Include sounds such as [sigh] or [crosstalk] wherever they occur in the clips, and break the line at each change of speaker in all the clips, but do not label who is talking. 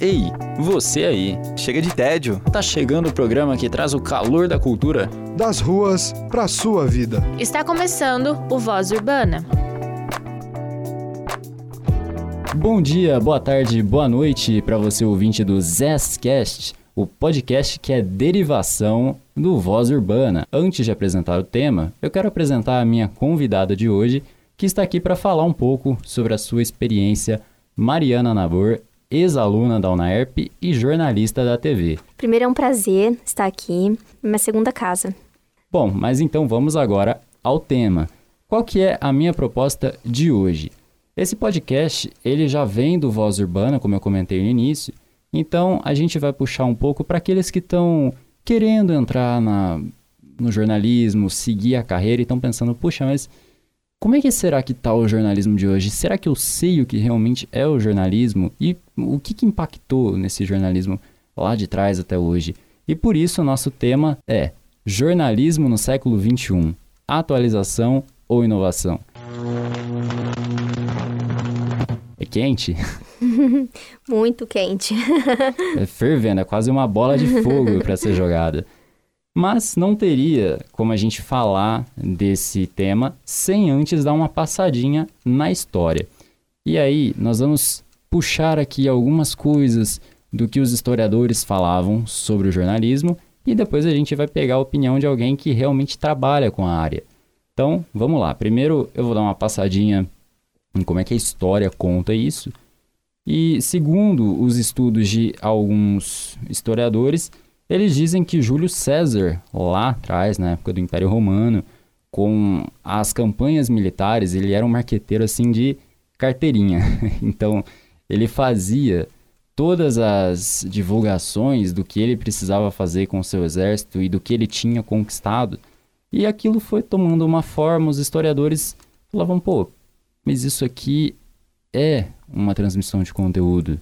Ei, você aí.
Chega de tédio.
Tá chegando o programa que traz o calor da cultura
das ruas para sua vida.
Está começando o Voz Urbana.
Bom dia, boa tarde, boa noite para você ouvinte do Zestcast, o podcast que é derivação do Voz Urbana. Antes de apresentar o tema, eu quero apresentar a minha convidada de hoje, que está aqui para falar um pouco sobre a sua experiência, Mariana Nabor, ex-aluna da UNAERP e jornalista da TV.
Primeiro é um prazer estar aqui, minha segunda casa.
Bom, mas então vamos agora ao tema. Qual que é a minha proposta de hoje? Esse podcast, ele já vem do Voz Urbana, como eu comentei no início, então a gente vai puxar um pouco para aqueles que estão querendo entrar na, no jornalismo, seguir a carreira e estão pensando, puxa, mas como é que será que está o jornalismo de hoje? Será que eu sei o que realmente é o jornalismo? E o que, que impactou nesse jornalismo lá de trás até hoje? E por isso o nosso tema é Jornalismo no século XXI, atualização ou inovação? É quente? [laughs]
Muito quente.
é fervendo, é quase uma bola de fogo [laughs] para ser jogada. Mas não teria como a gente falar desse tema sem antes dar uma passadinha na história. E aí, nós vamos puxar aqui algumas coisas do que os historiadores falavam sobre o jornalismo e depois a gente vai pegar a opinião de alguém que realmente trabalha com a área. Então, vamos lá. Primeiro, eu vou dar uma passadinha em como é que a história conta isso. E segundo os estudos de alguns historiadores, eles dizem que Júlio César, lá atrás, na época do Império Romano, com as campanhas militares, ele era um marqueteiro assim de carteirinha. [laughs] então, ele fazia todas as divulgações do que ele precisava fazer com seu exército e do que ele tinha conquistado. E aquilo foi tomando uma forma, os historiadores falavam, pô, mas isso aqui é uma transmissão de conteúdo.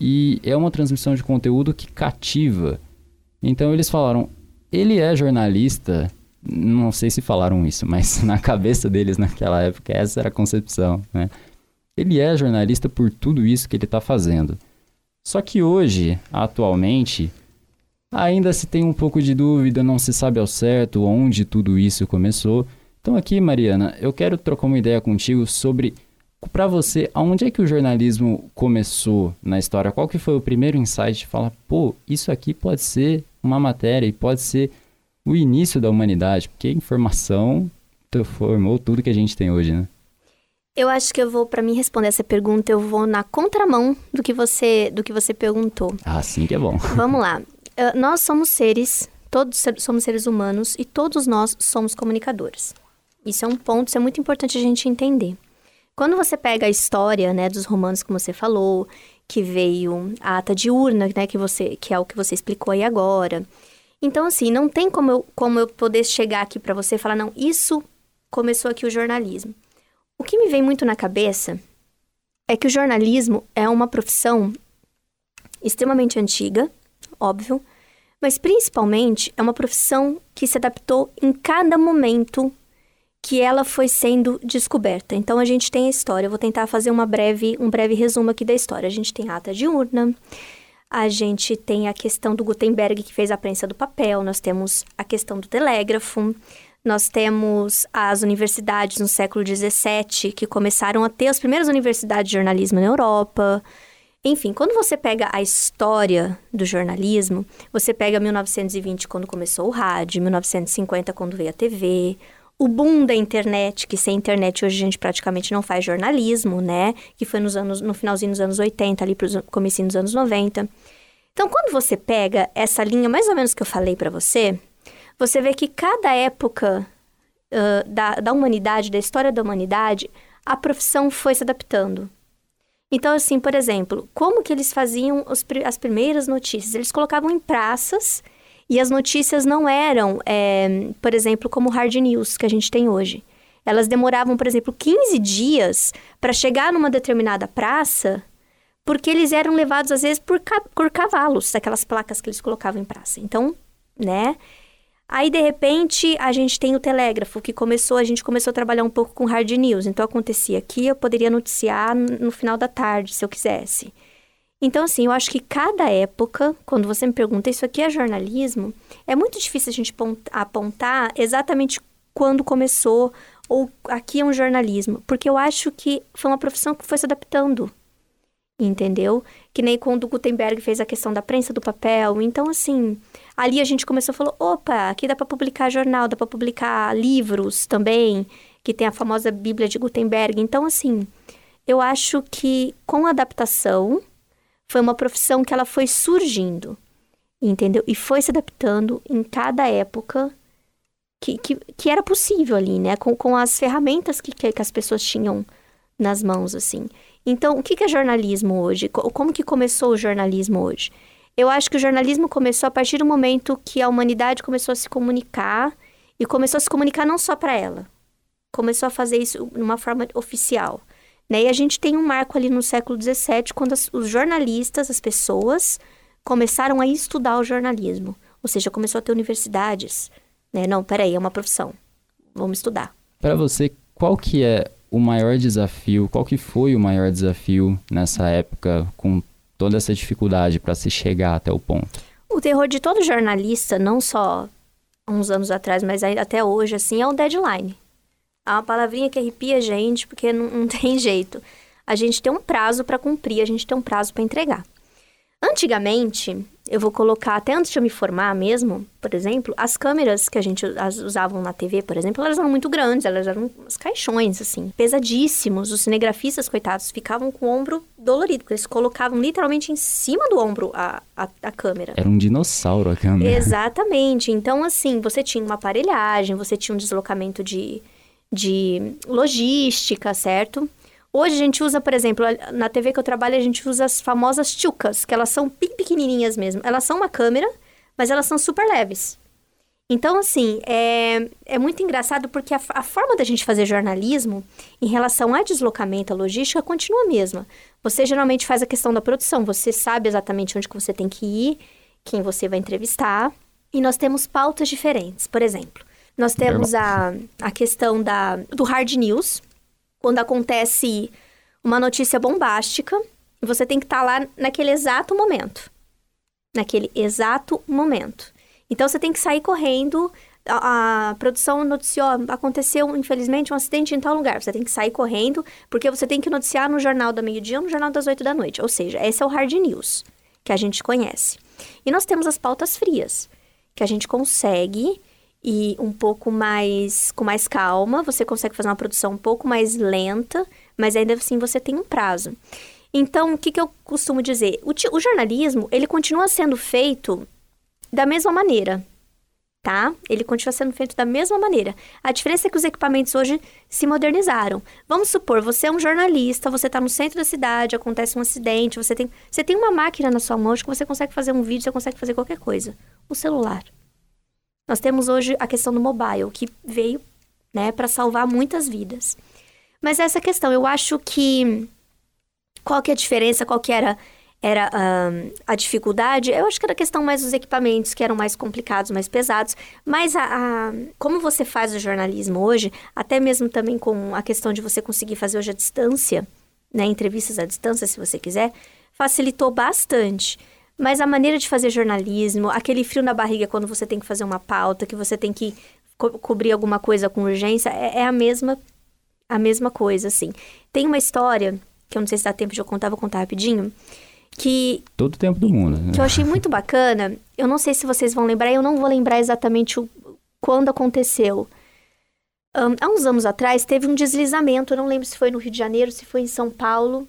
E é uma transmissão de conteúdo que cativa. Então eles falaram, ele é jornalista, não sei se falaram isso, mas [laughs] na cabeça deles naquela época essa era a concepção, né? Ele é jornalista por tudo isso que ele está fazendo. Só que hoje, atualmente, ainda se tem um pouco de dúvida, não se sabe ao certo onde tudo isso começou. Então aqui, Mariana, eu quero trocar uma ideia contigo sobre para você, aonde é que o jornalismo começou na história? Qual que foi o primeiro insight de falar, pô, isso aqui pode ser uma matéria e pode ser o início da humanidade, porque a informação formou tudo que a gente tem hoje, né?
Eu acho que eu vou, para mim responder essa pergunta, eu vou na contramão do que você, do que você perguntou.
Ah, sim que é bom. [laughs]
Vamos lá. Uh, nós somos seres, todos somos seres humanos e todos nós somos comunicadores. Isso é um ponto, isso é muito importante a gente entender. Quando você pega a história, né, dos romanos, como você falou, que veio a ata diurna, né, que você, que é o que você explicou aí agora. Então, assim, não tem como eu, como eu poder chegar aqui para você e falar, não, isso começou aqui o jornalismo. O que me vem muito na cabeça é que o jornalismo é uma profissão extremamente antiga, óbvio, mas principalmente é uma profissão que se adaptou em cada momento que ela foi sendo descoberta. Então a gente tem a história, eu vou tentar fazer uma breve, um breve resumo aqui da história. A gente tem a ata diurna, a gente tem a questão do Gutenberg que fez a prensa do papel, nós temos a questão do telégrafo, nós temos as universidades no século XVII que começaram a ter as primeiras universidades de jornalismo na Europa. Enfim, quando você pega a história do jornalismo, você pega 1920 quando começou o rádio, 1950 quando veio a TV, o boom da internet, que sem internet hoje a gente praticamente não faz jornalismo, né? Que foi nos anos, no finalzinho dos anos 80, ali para comecinho dos anos 90. Então, quando você pega essa linha mais ou menos que eu falei para você, você vê que cada época uh, da, da humanidade, da história da humanidade, a profissão foi se adaptando. Então, assim, por exemplo, como que eles faziam os, as primeiras notícias? Eles colocavam em praças e as notícias não eram, é, por exemplo, como hard news que a gente tem hoje. Elas demoravam, por exemplo, 15 dias para chegar numa determinada praça, porque eles eram levados, às vezes, por, ca por cavalos, aquelas placas que eles colocavam em praça. Então, né? Aí, de repente, a gente tem o telégrafo, que começou, a gente começou a trabalhar um pouco com hard news. Então, acontecia aqui, eu poderia noticiar no final da tarde, se eu quisesse. Então, assim, eu acho que cada época, quando você me pergunta isso aqui é jornalismo, é muito difícil a gente apontar exatamente quando começou ou aqui é um jornalismo, porque eu acho que foi uma profissão que foi se adaptando, entendeu? Que nem quando o Gutenberg fez a questão da prensa do papel. Então, assim, ali a gente começou a falar: opa, aqui dá para publicar jornal, dá para publicar livros também, que tem a famosa Bíblia de Gutenberg. Então, assim, eu acho que com adaptação foi uma profissão que ela foi surgindo, entendeu? E foi se adaptando em cada época que, que, que era possível ali, né? Com, com as ferramentas que, que as pessoas tinham nas mãos, assim. Então, o que, é jornalismo hoje? Como que começou o jornalismo hoje? Eu acho que o jornalismo começou a partir do momento que a humanidade começou a se comunicar e começou a se comunicar não só para ela, começou a fazer isso de uma forma oficial. Né? E a gente tem um marco ali no século XVII, quando as, os jornalistas, as pessoas, começaram a estudar o jornalismo. Ou seja, começou a ter universidades. Né? Não, peraí, é uma profissão. Vamos estudar.
Para você, qual que é o maior desafio, qual que foi o maior desafio nessa época, com toda essa dificuldade para se chegar até o ponto?
O terror de todo jornalista, não só uns anos atrás, mas até hoje, assim, é o deadline. É uma palavrinha que arrepia a gente, porque não, não [laughs] tem jeito. A gente tem um prazo para cumprir, a gente tem um prazo para entregar. Antigamente, eu vou colocar, até antes de eu me formar mesmo, por exemplo, as câmeras que a gente usavam na TV, por exemplo, elas eram muito grandes, elas eram uns caixões, assim, pesadíssimos. Os cinegrafistas, coitados, ficavam com o ombro dolorido, porque eles colocavam literalmente em cima do ombro a, a, a câmera.
Era um dinossauro a câmera.
Exatamente. Então, assim, você tinha uma aparelhagem, você tinha um deslocamento de, de logística, certo? Hoje a gente usa, por exemplo, na TV que eu trabalho, a gente usa as famosas tchucas, que elas são bem pequenininhas mesmo. Elas são uma câmera, mas elas são super leves. Então, assim, é, é muito engraçado porque a, a, forma da gente fazer jornalismo em relação a deslocamento, a logística, continua a mesma. Você geralmente faz a questão da produção, você sabe exatamente onde que você tem que ir, quem você vai entrevistar, e nós temos pautas diferentes. Por exemplo, nós temos a, a questão da, do hard news, quando acontece uma notícia bombástica, você tem que estar tá lá naquele exato momento. Naquele exato momento. Então você tem que sair correndo. A, a, produção noticiou, aconteceu infelizmente um acidente em tal lugar. Você tem que sair correndo, porque você tem que noticiar no jornal da meio-dia ou no jornal das oito da noite. Ou seja, esse é o hard news que a gente conhece. E nós temos as pautas frias, que a gente consegue e um pouco mais com mais calma, você consegue fazer uma produção um pouco mais lenta, mas ainda assim você tem um prazo. Então, o que, que eu costumo dizer? O, o jornalismo, ele continua sendo feito da mesma maneira, tá? Ele continua sendo feito da mesma maneira. A diferença é que os equipamentos hoje se modernizaram. Vamos supor, você é um jornalista, você está no centro da cidade, acontece um acidente, você tem, você tem uma máquina na sua mão que você consegue fazer um vídeo, você consegue fazer qualquer coisa. O celular. Nós temos hoje a questão do mobile, que veio né, para salvar muitas vidas. Mas essa questão, eu acho que. Qual que é a diferença? Qual que era, era um, a dificuldade? Eu acho que era a questão mais dos equipamentos, que eram mais complicados, mais pesados. Mas a, a, como você faz o jornalismo hoje, até mesmo também com a questão de você conseguir fazer hoje à distância, né, entrevistas à distância, se você quiser, facilitou bastante. Mas a maneira de fazer jornalismo, aquele frio na barriga quando você tem que fazer uma pauta, que você tem que co cobrir alguma coisa com urgência, é, é, a mesma a mesma coisa, assim. Tem uma história, que eu não sei se dá tempo de eu contar, vou contar rapidinho, que...
Todo o tempo do mundo. Né?
Que eu achei muito bacana. Eu não sei se vocês vão lembrar, eu não vou lembrar exatamente o, quando aconteceu. Um, há uns anos atrás, teve um deslizamento, eu não lembro se foi no Rio de Janeiro, se foi em São Paulo,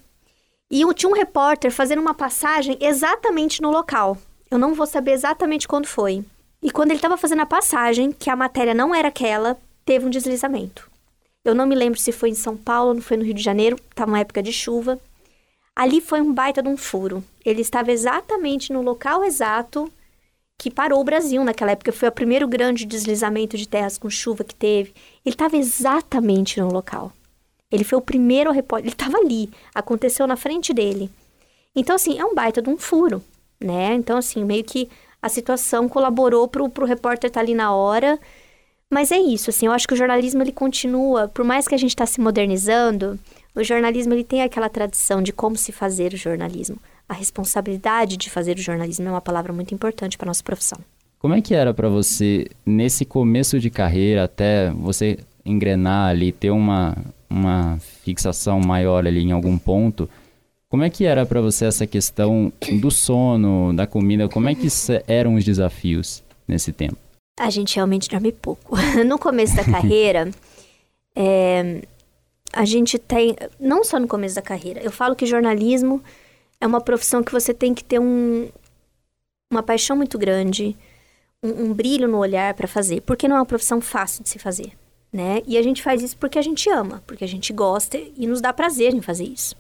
e tinha um repórter fazendo uma passagem exatamente no local. Eu não vou saber exatamente quando foi. E quando ele estava fazendo a passagem, que a matéria não era aquela, teve um deslizamento. Eu não me lembro se foi em São Paulo, não foi no Rio de Janeiro, estava uma época de chuva. Ali foi um baita de um furo. Ele estava exatamente no local exato que parou o Brasil naquela época. Foi o primeiro grande deslizamento de terras com chuva que teve. Ele estava exatamente no local. Ele foi o primeiro repórter, ele estava ali, aconteceu na frente dele. Então, assim, é um baita de um furo, né? Então, assim, meio que a situação colaborou para o repórter estar tá ali na hora. Mas é isso, assim, eu acho que o jornalismo ele continua, por mais que a gente está se modernizando, o jornalismo ele tem aquela tradição de como se fazer o jornalismo. A responsabilidade de fazer o jornalismo é uma palavra muito importante para nossa profissão.
Como é que era para você nesse começo de carreira até você engrenar ali, ter uma, uma fixação maior ali em algum ponto? Como é que era para você essa questão do sono, da comida? Como é que eram os desafios nesse tempo?
A gente realmente dorme pouco. [laughs] No começo da carreira, é, [laughs] a gente tem. Não só no começo da carreira. Eu falo que jornalismo é uma profissão que você tem que ter um, uma paixão muito grande, um, um brilho no olhar para fazer. Porque não é uma profissão fácil de se fazer. Né? E a gente faz isso porque a gente ama, porque a gente gosta e nos dá prazer em fazer isso.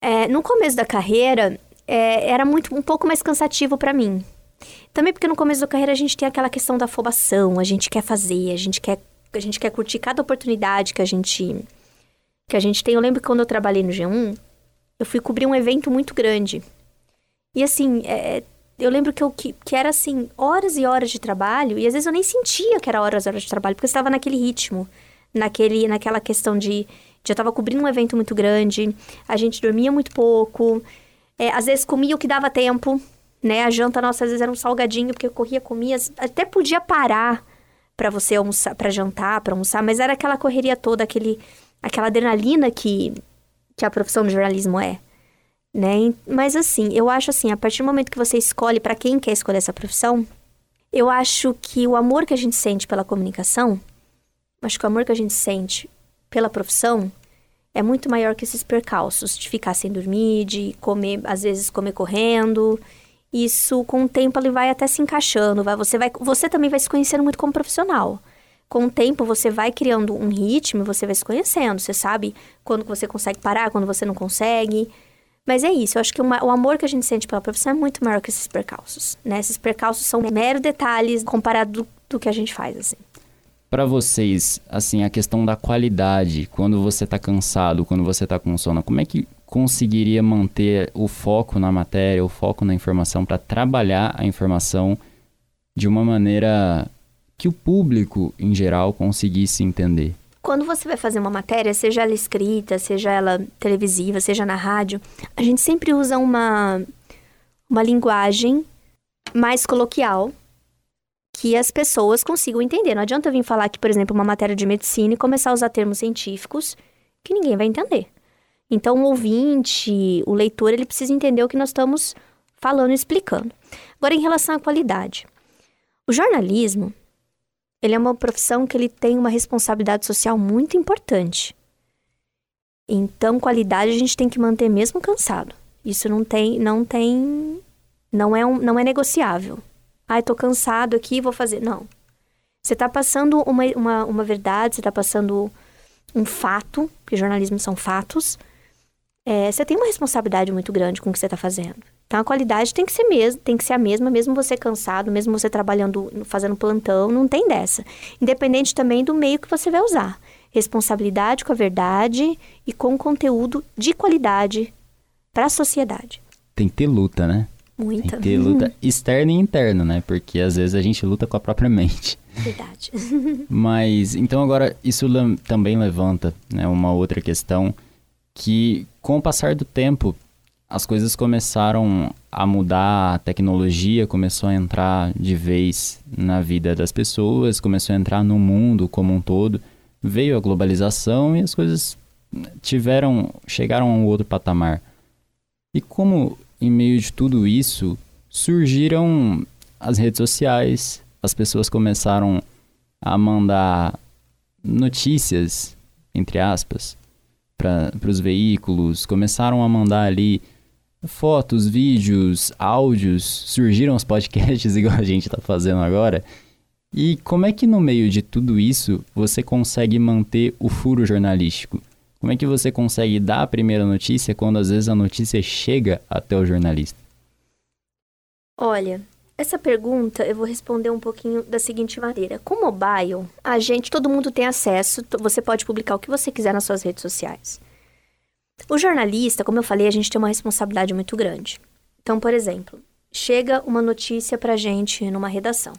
É, no começo da carreira, é, era muito um pouco mais cansativo para mim. Também porque no começo da carreira a gente tem aquela questão da afobação, a gente quer fazer, a gente quer, a gente quer curtir cada oportunidade que a gente que a gente tem. Eu lembro que quando eu trabalhei no G1, eu fui cobrir um evento muito grande. E assim, é, eu lembro que, eu, que, que, era assim, horas e horas de trabalho, e às vezes eu nem sentia que era horas e horas de trabalho, porque eu estava naquele ritmo, naquele, naquela questão de já estava cobrindo um evento muito grande, a gente dormia muito pouco, é, às vezes comia o que dava tempo, né? A janta nossa às vezes era um salgadinho, porque eu corria, comia, até podia parar para você almoçar, para jantar, para almoçar, mas era aquela correria toda, aquele, aquela adrenalina que, que a profissão de jornalismo é. Né? Mas assim, eu acho assim, a partir do momento que você escolhe para quem quer escolher essa profissão, eu acho que o amor que a gente sente pela comunicação, acho que o amor que a gente sente pela profissão é muito maior que esses percalços de ficar sem dormir, de comer, às vezes comer correndo. Isso com o tempo ele vai até se encaixando, vai, você vai, você também vai se conhecendo muito como profissional. Com o tempo você vai criando um ritmo, você vai se conhecendo, você sabe quando você consegue parar, quando você não consegue. Mas é isso, eu acho que uma, o amor que a gente sente pela profissão é muito maior que esses percalços, né? Esses percalços são mero detalhes comparado do, do que a gente faz, assim
para vocês, assim, a questão da qualidade, quando você está cansado, quando você está com sono, como é que conseguiria manter o foco na matéria, o foco na informação para trabalhar a informação de uma maneira que o público em geral conseguisse entender?
Quando você vai fazer uma matéria, seja ela escrita, seja ela televisiva, seja na rádio, a gente sempre usa uma uma linguagem mais coloquial que as pessoas consigam entender. Não adianta vir falar que, por exemplo, uma matéria de medicina e começar a usar termos científicos que ninguém vai entender. Então, o ouvinte, o leitor, ele precisa entender o que nós estamos falando e explicando. Agora, em relação à qualidade. O jornalismo, ele é uma profissão que ele tem uma responsabilidade social muito importante. Então, qualidade a gente tem que manter mesmo cansado. Isso não tem, não tem, não é, um, não é negociável. Ai, tô cansado aqui, vou fazer. Não. Você tá passando uma, uma, uma verdade, você tá passando um fato, porque jornalismo são fatos. É, você tem uma responsabilidade muito grande com o que você está fazendo. Então a qualidade tem que ser mesmo, tem que ser a mesma, mesmo você cansado, mesmo você trabalhando, fazendo plantão, não tem dessa. Independente também do meio que você vai usar. Responsabilidade com a verdade e com conteúdo de qualidade para a sociedade.
Tem que ter luta, né?
Muita.
Tem que ter luta [laughs] externa e interna, né? Porque às vezes a gente luta com a própria mente.
Verdade. [laughs] [laughs]
Mas, então agora, isso também levanta né, uma outra questão que, com o passar do tempo, as coisas começaram a mudar, a tecnologia começou a entrar de vez na vida das pessoas, começou a entrar no mundo como um todo. Veio a globalização e as coisas tiveram, chegaram a um outro patamar. E como em meio de tudo isso, surgiram as redes sociais, as pessoas começaram a mandar notícias, entre aspas, para os veículos, começaram a mandar ali fotos, vídeos, áudios, surgiram os podcasts [laughs] igual a gente está fazendo agora. E como é que no meio de tudo isso você consegue manter o furo jornalístico? Como é que você consegue dar a primeira notícia quando às vezes a notícia chega até o jornalista?
Olha, essa pergunta eu vou responder um pouquinho da seguinte maneira. Com mobile, a gente, todo mundo tem acesso, você pode publicar o que você quiser nas suas redes sociais. O jornalista, como eu falei, a gente tem uma responsabilidade muito grande. Então, por exemplo, chega uma notícia pra gente numa redação.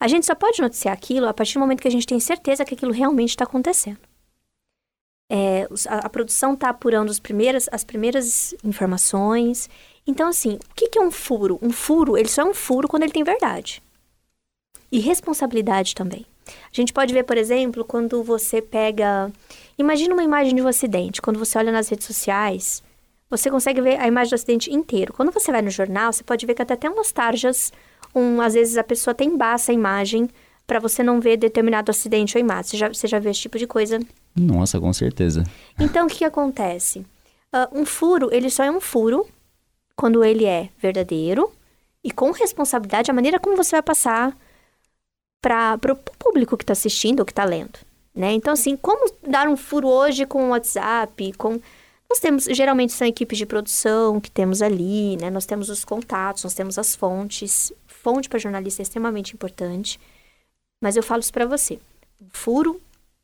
A gente só pode noticiar aquilo a partir do momento que a gente tem certeza que aquilo realmente está acontecendo. É, a, a, produção está apurando as primeiras, as primeiras informações. Então, assim, o que, que é um furo? Um furo, ele só é um furo quando ele tem verdade. E responsabilidade também. A gente pode ver, por exemplo, quando você pega. Imagina uma imagem de um acidente. Quando você olha nas redes sociais, você consegue ver a imagem do acidente inteiro. Quando você vai no jornal, você pode ver que até tem umas tarjas. Um, às vezes a pessoa tem embaça a imagem para você não ver determinado acidente ou imagem. Você já, você já vê esse tipo de coisa?
Nossa, com certeza.
Então, o que, que acontece? Uh, um furo, ele só é um furo quando ele é verdadeiro e com responsabilidade a maneira como você vai passar para o público que está assistindo ou que está lendo, né? Então, assim, como dar um furo hoje com o WhatsApp, com... Nós temos, geralmente são equipes de produção que temos ali, né? Nós temos os contatos, nós temos as fontes. Fonte para jornalista é extremamente importante. Mas eu falo isso para você. O furo,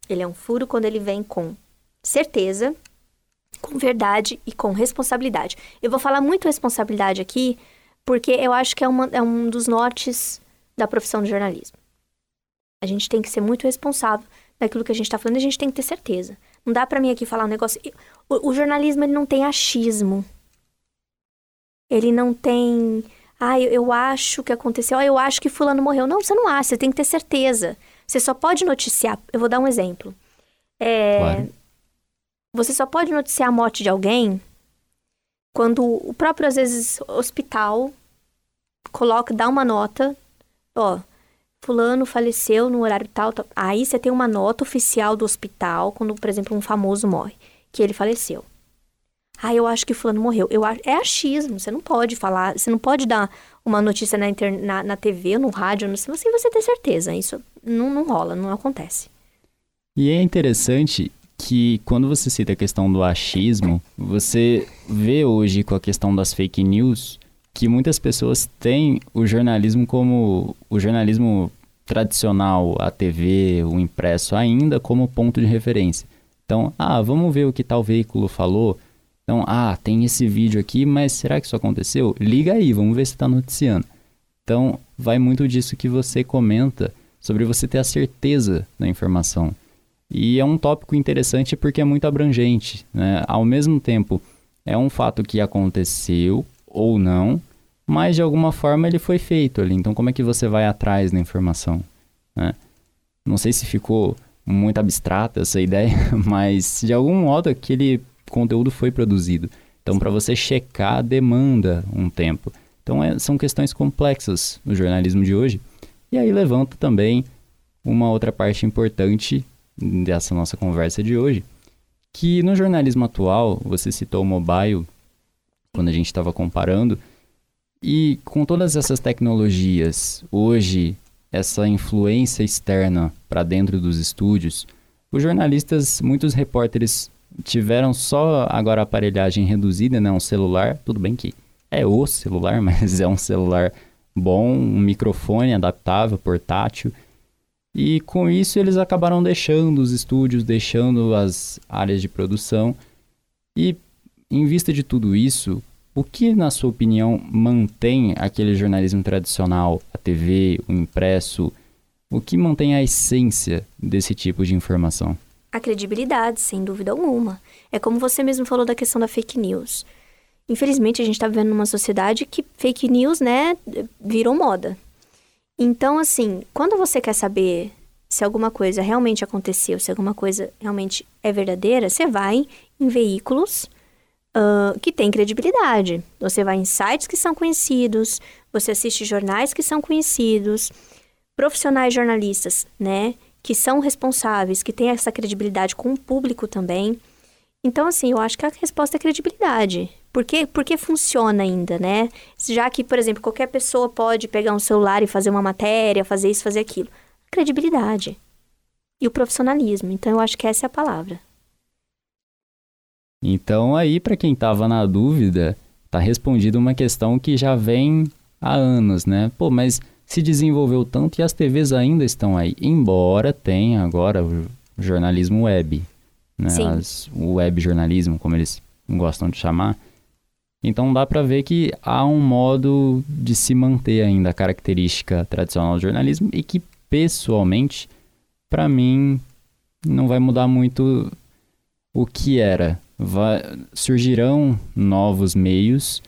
ele é um furo quando ele vem com certeza, com verdade e com responsabilidade. Eu vou falar muito responsabilidade aqui, porque eu acho que é, uma, é um dos nortes da profissão de jornalismo. A gente tem que ser muito responsável daquilo que a gente está falando a gente tem que ter certeza. Não dá para mim aqui falar um negócio. O, o, jornalismo ele não tem achismo. Ele não tem. Ah, eu, eu acho que aconteceu. Ah, eu acho que fulano morreu. Não, você não acha. Você tem que ter certeza. Você só pode noticiar. Eu vou dar um exemplo. É, claro. Você só pode noticiar a morte de alguém quando o próprio, às vezes, hospital coloca, dá uma nota. Ó, fulano faleceu no horário tal, tal. Aí você tem uma nota oficial do hospital, quando, por exemplo, um famoso morre, que ele faleceu. Ah, eu acho que fulano morreu. Eu, é achismo, você não pode falar, você não pode dar uma notícia na, inter, na, na TV, no rádio, sem você ter certeza. Isso não, não rola, não acontece.
E é interessante que quando você cita a questão do achismo, você vê hoje com a questão das fake news que muitas pessoas têm o jornalismo como o jornalismo tradicional, a TV, o impresso, ainda como ponto de referência. Então, ah, vamos ver o que tal veículo falou. Então, ah, tem esse vídeo aqui, mas será que isso aconteceu? Liga aí, vamos ver se está noticiando. Então, vai muito disso que você comenta sobre você ter a certeza da informação. E é um tópico interessante porque é muito abrangente. Né? Ao mesmo tempo, é um fato que aconteceu ou não, mas de alguma forma ele foi feito ali. Então, como é que você vai atrás da informação? Né? Não sei se ficou muito abstrata essa [laughs] ideia, mas de algum modo aquele conteúdo foi produzido. Então, para você checar, demanda um tempo. Então, é, são questões complexas no jornalismo de hoje. E aí levanta também uma outra parte importante dessa nossa conversa de hoje, que no jornalismo atual, você citou o mobile, quando a gente estava comparando, e com todas essas tecnologias, hoje, essa influência externa para dentro dos estúdios, os jornalistas, muitos repórteres tiveram só agora a aparelhagem reduzida, né? Um celular, tudo bem que é o celular, [laughs] mas é um celular bom, um microfone adaptável, portátil. E com isso eles acabaram deixando os estúdios, deixando as áreas de produção. E em vista de tudo isso, o que, na sua opinião, mantém aquele jornalismo tradicional, a TV, o impresso? O que mantém a essência desse tipo de informação?
A credibilidade, sem dúvida alguma. É como você mesmo falou da questão da fake news. Infelizmente, a gente está vivendo numa sociedade que fake news, né, virou moda. Então, assim, quando você quer saber se alguma coisa realmente aconteceu, se alguma coisa realmente é verdadeira, você vai em veículos uh, que tem credibilidade. Você vai em sites que são conhecidos, você assiste jornais que são conhecidos, profissionais jornalistas, né? Que são responsáveis, que têm essa credibilidade com o público também. Então, assim, eu acho que a resposta é credibilidade. Por que, porque funciona ainda, né? Já que, por exemplo, qualquer pessoa pode pegar um celular e fazer uma matéria, fazer isso, fazer aquilo. Credibilidade. E o profissionalismo. Então, eu acho que essa é a palavra.
Então aí para quem estava na dúvida, tá respondido uma questão que já vem há anos, né? Pô, mas se desenvolveu tanto e as TVs ainda estão aí, embora tenha agora o jornalismo web, né? As, o web jornalismo, como eles gostam de chamar. Então dá para ver que há um modo de se manter ainda a característica tradicional do jornalismo e que pessoalmente, para mim, não vai mudar muito o que era. Vai, surgirão novos meios,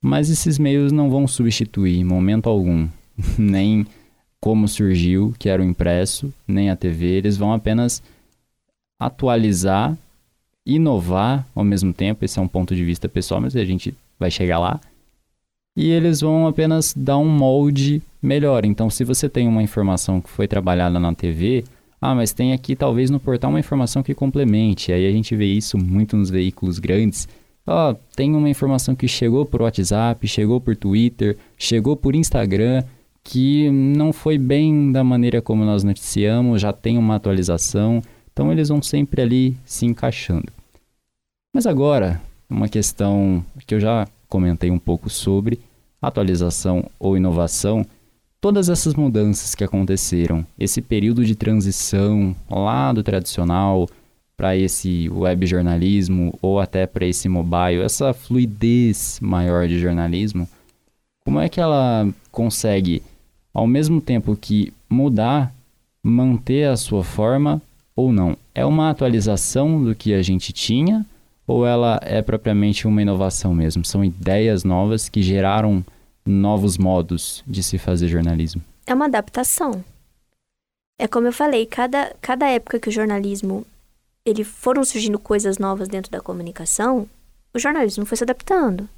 mas esses meios não vão substituir em momento algum, [laughs] nem como surgiu, que era o impresso, nem a TV, eles vão apenas atualizar, inovar ao mesmo tempo, esse é um ponto de vista pessoal, mas a gente vai chegar lá. E eles vão apenas dar um molde melhor. Então, se você tem uma informação que foi trabalhada na TV, ah, mas tem aqui talvez no portal uma informação que complemente. Aí a gente vê isso muito nos veículos grandes. Ó, oh, tem uma informação que chegou por WhatsApp, chegou por Twitter, chegou por Instagram, que não foi bem da maneira como nós noticiamos, já tem uma atualização. Então eles vão sempre ali se encaixando. Mas agora, uma questão que eu já comentei um pouco sobre atualização ou inovação, todas essas mudanças que aconteceram, esse período de transição lá do tradicional para esse web jornalismo ou até para esse mobile, essa fluidez maior de jornalismo, como é que ela consegue, ao mesmo tempo que mudar, manter a sua forma ou não? É uma atualização do que a gente tinha ou ela é propriamente uma inovação mesmo? São ideias novas que geraram novos modos de se fazer jornalismo?
É uma adaptação. É como eu falei, cada, cada época que o jornalismo ele foram surgindo coisas novas dentro da comunicação, o jornalismo foi se adaptando.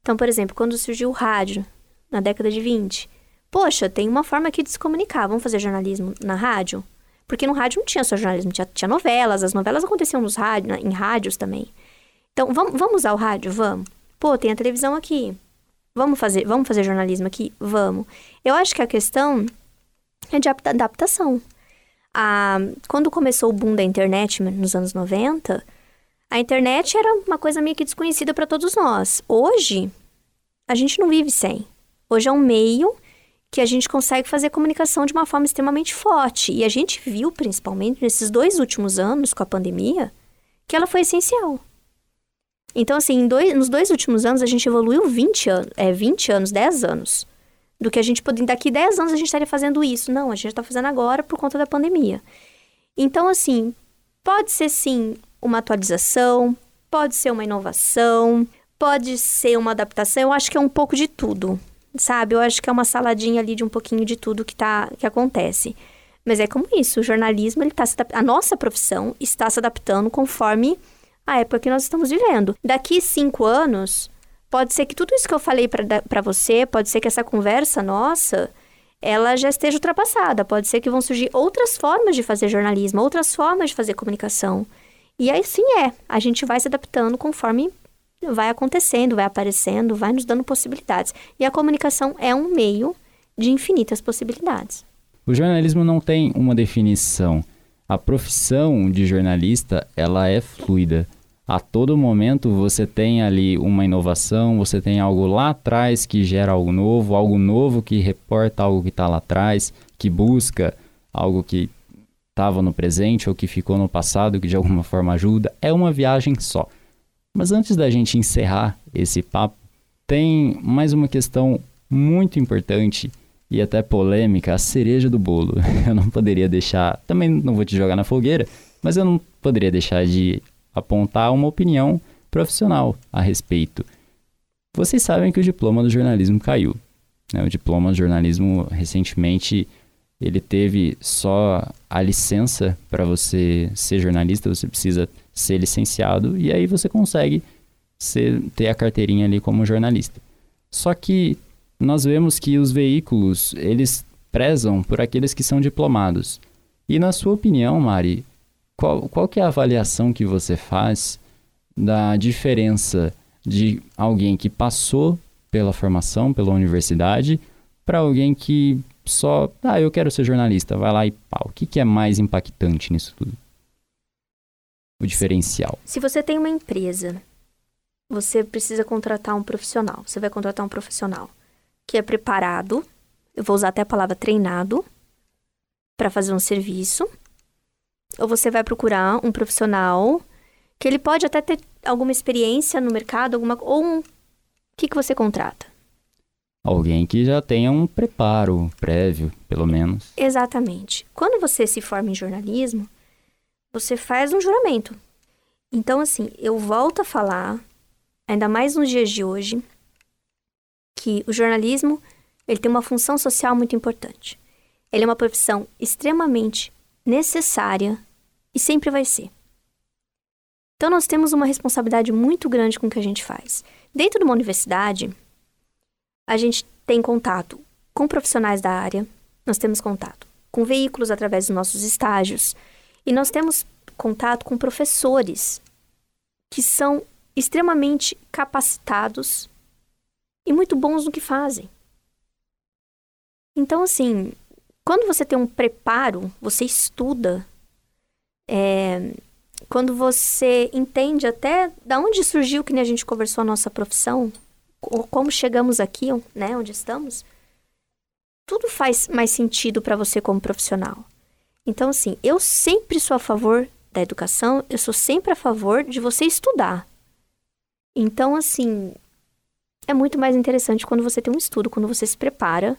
Então, por exemplo, quando surgiu o rádio, na década de 20, poxa, tem uma forma aqui de se comunicar, vamos fazer jornalismo na rádio? Porque no rádio não tinha só jornalismo, tinha, tinha novelas, as novelas aconteciam nos rádio, em rádios também. Então, vamos, vamos usar o rádio? Vamos. Pô, tem a televisão aqui. Vamos fazer, vamos fazer jornalismo aqui? Vamos. Eu acho que a questão é de adaptação. Ah, quando começou o boom da internet nos anos 90, a internet era uma coisa meio que desconhecida para todos nós. Hoje, a gente não vive sem. Hoje é um meio que a gente consegue fazer comunicação de uma forma extremamente forte. E a gente viu, principalmente nesses dois últimos anos com a pandemia, que ela foi essencial. Então, assim, dois, nos dois últimos anos, a gente evoluiu 20 anos, é, 20 anos, 10 anos. Do que a gente poderia. Daqui 10 anos a gente estaria fazendo isso. Não, a gente está fazendo agora por conta da pandemia. Então, assim, pode ser sim uma atualização, pode ser uma inovação, pode ser uma adaptação. Eu acho que é um pouco de tudo, sabe? Eu acho que é uma saladinha ali de um pouquinho de tudo que, tá, que acontece. Mas é como isso, o jornalismo, ele tá se a nossa profissão está se adaptando conforme a época que nós estamos vivendo. Daqui cinco anos, pode ser que tudo isso que eu falei para você, pode ser que essa conversa nossa, ela já esteja ultrapassada. Pode ser que vão surgir outras formas de fazer jornalismo, outras formas de fazer comunicação. E aí sim é, a gente vai se adaptando conforme vai acontecendo, vai aparecendo, vai nos dando possibilidades. E a comunicação é um meio de infinitas possibilidades.
O jornalismo não tem uma definição a profissão de jornalista ela é fluida. A todo momento você tem ali uma inovação, você tem algo lá atrás que gera algo novo, algo novo que reporta algo que está lá atrás, que busca algo que estava no presente ou que ficou no passado, que de alguma forma ajuda. É uma viagem só. Mas antes da gente encerrar esse papo, tem mais uma questão muito importante e até polêmica, a cereja do bolo. [laughs] Eu não poderia deixar, também não vou te jogar na fogueira, mas eu não poderia deixar de apontar uma opinião profissional a respeito. Vocês sabem que o diploma do jornalismo caiu. Né? O diploma do jornalismo recentemente ele teve só a licença para você ser jornalista, você precisa ser licenciado e aí você consegue ser, ter a carteirinha ali como jornalista. Só que nós vemos que os veículos, eles prezam por aqueles que são diplomados. E na sua opinião, Mari, qual, qual que é a avaliação que você faz da diferença de alguém que passou pela formação, pela universidade, para alguém que só, ah, eu quero ser jornalista, vai lá e pau. O que, que é mais impactante nisso tudo? O diferencial.
Se você tem uma empresa, você precisa contratar um profissional. Você vai contratar um profissional que é preparado, eu vou usar até a palavra treinado, para fazer um serviço. Ou você vai procurar um profissional que ele pode até ter alguma experiência no mercado, alguma ou um que, que você contrata?
Alguém que já tenha um preparo prévio, pelo menos.
Exatamente. Quando você se forma em jornalismo, você faz um juramento. Então, assim, eu volto a falar, ainda mais nos dias de hoje, que o jornalismo ele tem uma função social muito importante. Ele é uma profissão extremamente necessária e sempre vai ser. Então, nós temos uma responsabilidade muito grande com o que a gente faz. Dentro de uma universidade, a gente tem contato com profissionais da área, nós temos contato com veículos através dos nossos estágios, e nós temos contato com professores que são extremamente capacitados e muito bons no que fazem. Então, assim, quando você tem um preparo, você estuda, é, quando você entende até da onde surgiu que nem a gente conversou a nossa profissão, como chegamos aqui, né, onde estamos, tudo faz mais sentido para você como profissional. Então, assim, eu sempre sou a favor da educação, eu sou sempre a favor de você estudar. Então, assim, é muito mais interessante quando você tem um estudo, quando você se prepara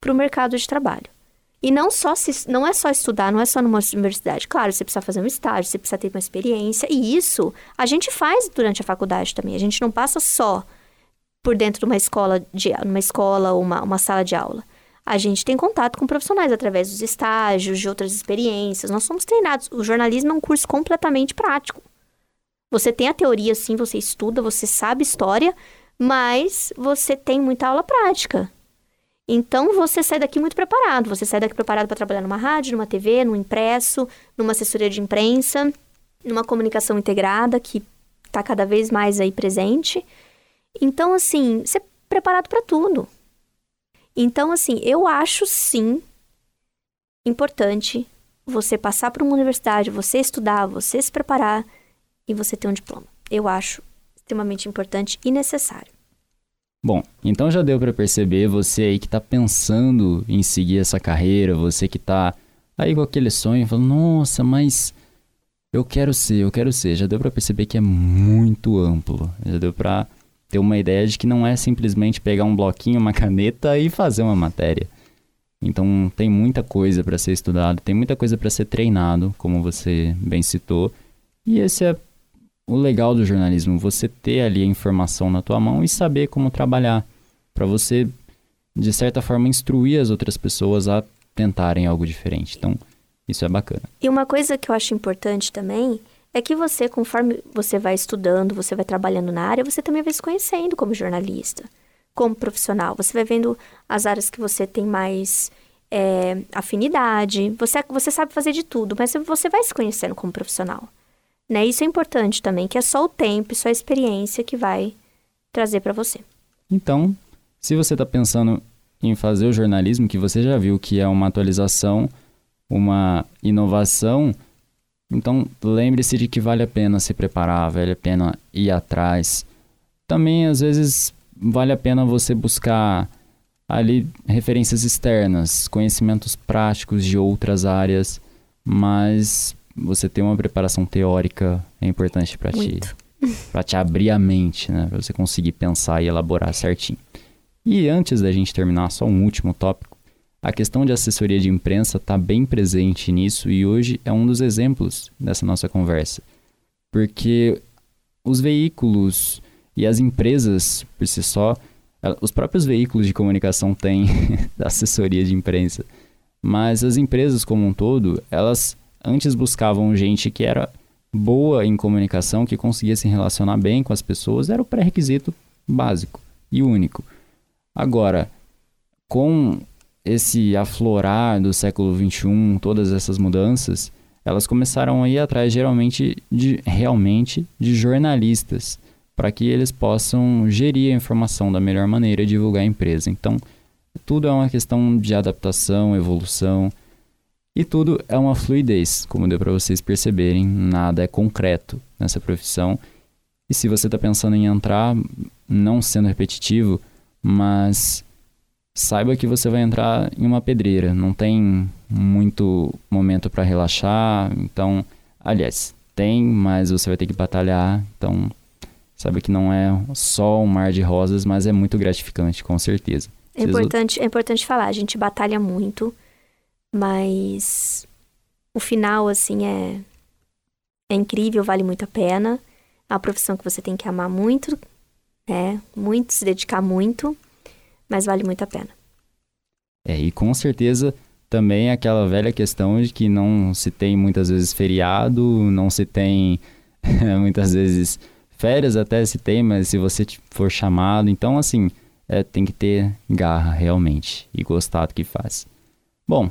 para o mercado de trabalho. E não só se, não é só estudar, não é só numa universidade. Claro, você precisa fazer um estágio, você precisa ter uma experiência. E isso a gente faz durante a faculdade também. A gente não passa só por dentro de uma escola, de, uma escola ou uma, uma sala de aula. A gente tem contato com profissionais através dos estágios, de outras experiências. Nós somos treinados. O jornalismo é um curso completamente prático. Você tem a teoria, sim, você estuda, você sabe história, mas você tem muita aula prática. Então você sai daqui muito preparado. Você sai daqui preparado para trabalhar numa rádio, numa TV, num impresso, numa assessoria de imprensa, numa comunicação integrada que está cada vez mais aí presente. Então, assim, você é preparado para tudo. Então, assim, eu acho sim importante você passar por uma universidade, você estudar, você se preparar e você ter um diploma. Eu acho extremamente importante e necessário.
Bom, então já deu para perceber você aí que está pensando em seguir essa carreira, você que está aí com aquele sonho, falando, nossa, mas eu quero ser, eu quero ser. Já deu para perceber que é muito amplo. Já deu para ter uma ideia de que não é simplesmente pegar um bloquinho, uma caneta e fazer uma matéria. Então tem muita coisa para ser estudado, tem muita coisa para ser treinado, como você bem citou. E esse é o legal do jornalismo, você ter ali a informação na tua mão e saber como trabalhar, para você de certa forma instruir as outras pessoas a tentarem algo diferente. Então, isso é bacana.
E uma coisa que eu acho importante também é que você, conforme você vai estudando, você vai trabalhando na área, você também vai se conhecendo como jornalista, como profissional. Você vai vendo as áreas que você tem mais é, afinidade. Você, você sabe fazer de tudo, mas você vai se conhecendo como profissional. Né? Isso é importante também, que é só o tempo e só a experiência que vai trazer para você.
Então, se você está pensando em fazer o jornalismo, que você já viu que é uma atualização, uma inovação, então lembre-se de que vale a pena se preparar, vale a pena ir atrás. Também, às vezes, vale a pena você buscar ali referências externas, conhecimentos práticos de outras áreas, mas você ter uma preparação teórica é importante para ti, [laughs] para te abrir a mente, né? Para você conseguir pensar e elaborar certinho. E antes da gente terminar, só um último tópico. A questão de assessoria de imprensa está bem presente nisso e hoje é um dos exemplos dessa nossa conversa. Porque os veículos e as empresas, por si só, os próprios veículos de comunicação têm [laughs] assessoria de imprensa. Mas as empresas como um todo, elas antes buscavam gente que era boa em comunicação, que conseguia se relacionar bem com as pessoas, era o pré-requisito básico e único. Agora, com esse aflorar do século XXI, todas essas mudanças, elas começaram a ir atrás geralmente de realmente de jornalistas para que eles possam gerir a informação da melhor maneira e divulgar a empresa. Então, tudo é uma questão de adaptação, evolução. E tudo é uma fluidez, como deu para vocês perceberem, nada é concreto nessa profissão. E se você está pensando em entrar, não sendo repetitivo, mas saiba que você vai entrar em uma pedreira, não tem muito momento para relaxar, então, aliás, tem, mas você vai ter que batalhar, então Sabe que não é só um mar de rosas, mas é muito gratificante, com certeza.
É importante, é importante falar, a gente batalha muito, mas o final, assim, é, é incrível, vale muito a pena. É uma profissão que você tem que amar muito, né? Muito, se dedicar muito, mas vale muito a pena.
É, e com certeza também aquela velha questão de que não se tem muitas vezes feriado, não se tem [laughs] muitas vezes férias até se tem, mas se você for chamado, então assim, é, tem que ter garra realmente e gostar do que faz. Bom,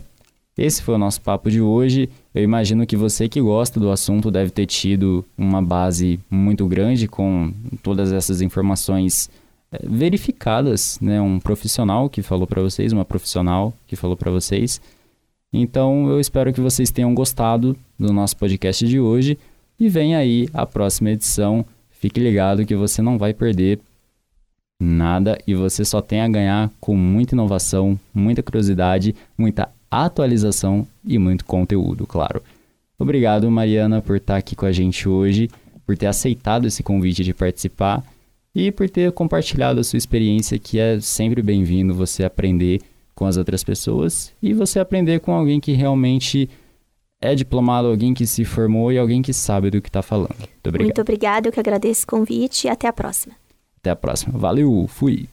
esse foi o nosso papo de hoje. Eu imagino que você que gosta do assunto deve ter tido uma base muito grande com todas essas informações é, verificadas, né? Um profissional que falou para vocês, uma profissional que falou para vocês. Então, eu espero que vocês tenham gostado do nosso podcast de hoje e vem aí a próxima edição. Fique ligado que você não vai perder nada e você só tem a ganhar com muita inovação, muita curiosidade, muita atualização e muito conteúdo, claro. Obrigado, Mariana, por estar aqui com a gente hoje, por ter aceitado esse convite de participar e por ter compartilhado a sua experiência, que é sempre bem-vindo você aprender com as outras pessoas e você aprender com alguém que realmente é diplomado, alguém que se formou e alguém que sabe do que está falando. Muito obrigado.
Muito obrigado, eu que agradeço o convite e até a próxima.
Até a próxima. Valeu, fui!